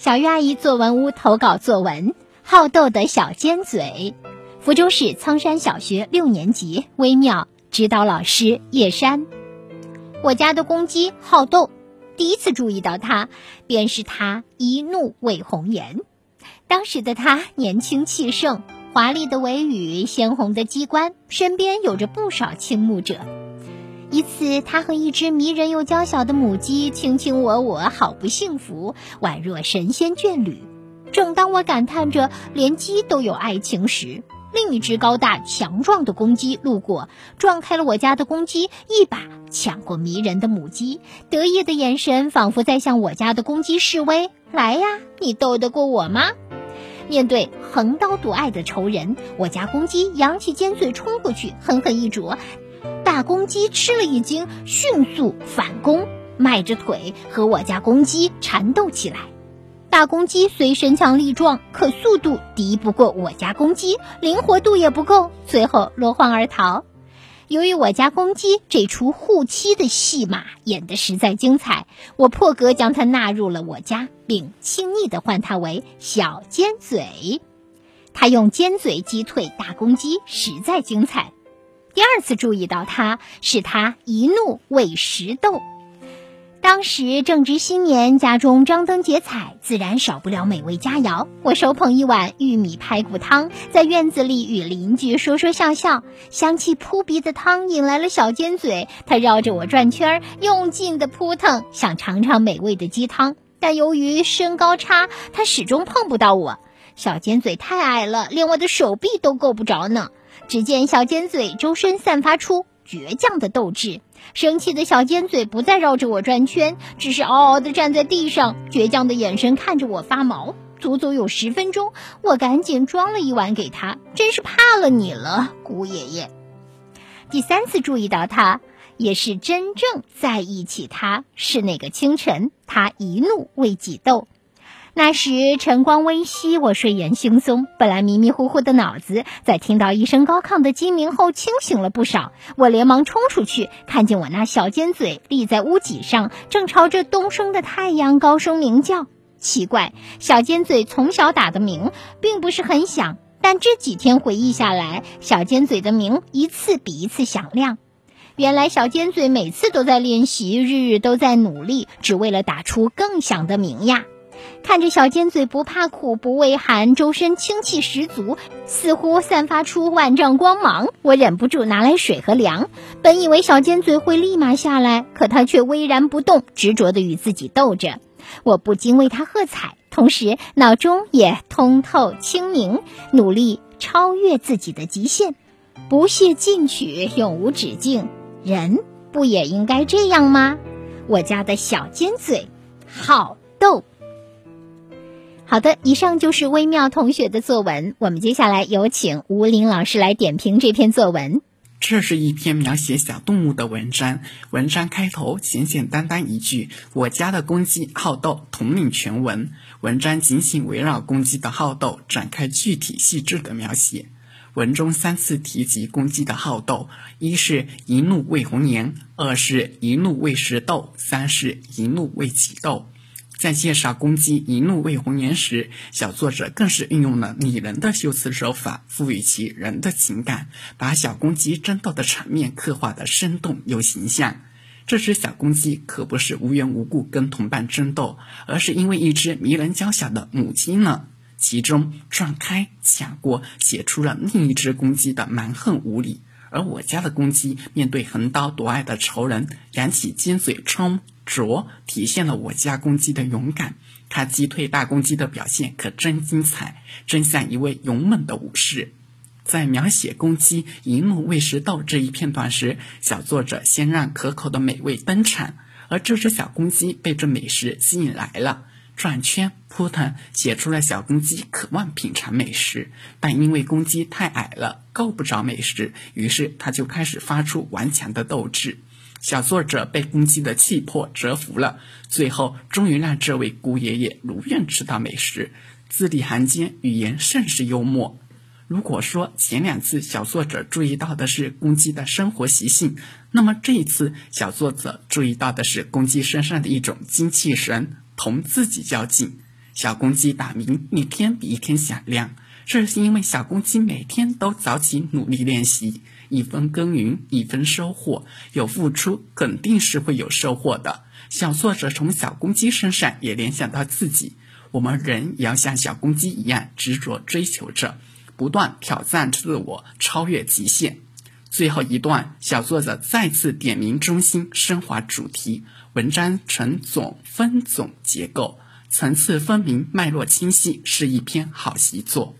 小鱼阿姨作文屋投稿作文：好斗的小尖嘴。福州市苍山小学六年级，微妙指导老师叶山。我家的公鸡好斗，第一次注意到它，便是它一怒为红颜。当时的它年轻气盛，华丽的尾羽，鲜红的鸡冠，身边有着不少倾慕者。一次，它和一只迷人又娇小的母鸡卿卿我我，好不幸福，宛若神仙眷侣。正当我感叹着连鸡都有爱情时，另一只高大强壮的公鸡路过，撞开了我家的公鸡，一把抢过迷人的母鸡，得意的眼神仿佛在向我家的公鸡示威：“来呀，你斗得过我吗？”面对横刀夺爱的仇人，我家公鸡扬起尖嘴冲过去，狠狠一啄。大公鸡吃了一惊，迅速反攻，迈着腿和我家公鸡缠斗起来。大公鸡虽身强力壮，可速度敌不过我家公鸡，灵活度也不够，最后落荒而逃。由于我家公鸡这出护妻的戏码演得实在精彩，我破格将它纳入了我家，并轻易地唤它为小尖嘴。它用尖嘴击退大公鸡，实在精彩。第二次注意到他，是他一怒为石斗。当时正值新年，家中张灯结彩，自然少不了美味佳肴。我手捧一碗玉米排骨汤，在院子里与邻居说说笑笑，香气扑鼻的汤引来了小尖嘴。它绕着我转圈，用劲的扑腾，想尝尝美味的鸡汤。但由于身高差，它始终碰不到我。小尖嘴太矮了，连我的手臂都够不着呢。只见小尖嘴周身散发出倔强的斗志，生气的小尖嘴不再绕着我转圈，只是嗷嗷地站在地上，倔强的眼神看着我发毛。足足有十分钟，我赶紧装了一碗给他，真是怕了你了，姑爷爷。第三次注意到他，也是真正在意起他，是那个清晨，他一怒为己斗。那时晨光微曦，我睡眼惺忪，本来迷迷糊糊的脑子，在听到一声高亢的鸡鸣后清醒了不少。我连忙冲出去，看见我那小尖嘴立在屋脊上，正朝着东升的太阳高声鸣叫。奇怪，小尖嘴从小打的鸣并不是很响，但这几天回忆下来，小尖嘴的鸣一次比一次响亮。原来小尖嘴每次都在练习，日日都在努力，只为了打出更响的鸣呀。看着小尖嘴不怕苦不畏寒，周身清气十足，似乎散发出万丈光芒，我忍不住拿来水和粮。本以为小尖嘴会立马下来，可他却巍然不动，执着地与自己斗着。我不禁为他喝彩，同时脑中也通透清明，努力超越自己的极限，不懈进取，永无止境。人不也应该这样吗？我家的小尖嘴，好斗。好的，以上就是微妙同学的作文。我们接下来有请吴林老师来点评这篇作文。这是一篇描写小动物的文章。文章开头简简单单一句：“我家的公鸡好斗”，统领全文。文章仅仅围绕公鸡的好斗展开具体细致的描写。文中三次提及公鸡的好斗：一是一怒为红颜，二是一怒为食斗，三是一怒为己斗。在介绍公鸡一怒为红颜时，小作者更是运用了拟人的修辞手法，赋予其人的情感，把小公鸡争斗的场面刻画的生动又形象。这只小公鸡可不是无缘无故跟同伴争斗，而是因为一只迷人娇小的母鸡呢。其中撞开、抢过，写出了另一只公鸡的蛮横无理。而我家的公鸡面对横刀夺爱的仇人，扬起尖嘴冲啄，体现了我家公鸡的勇敢。它击退大公鸡的表现可真精彩，真像一位勇猛的武士。在描写公鸡一怒为石斗这一片段时，小作者先让可口的美味登场，而这只小公鸡被这美食吸引来了。转圈扑腾，写出了小公鸡渴望品尝美食，但因为公鸡太矮了，够不着美食，于是它就开始发出顽强的斗志。小作者被公鸡的气魄折服了，最后终于让这位姑爷爷如愿吃到美食。字里行间，语言甚是幽默。如果说前两次小作者注意到的是公鸡的生活习性，那么这一次小作者注意到的是公鸡身上的一种精气神。同自己较劲，小公鸡打鸣一天比一天响亮，这是因为小公鸡每天都早起努力练习，一分耕耘一分收获，有付出肯定是会有收获的。小作者从小公鸡身上也联想到自己，我们人也要像小公鸡一样执着追求着，不断挑战自我，超越极限。最后一段，小作者再次点明中心，升华主题，文章呈总分总结构，层次分明，脉络清晰，是一篇好习作。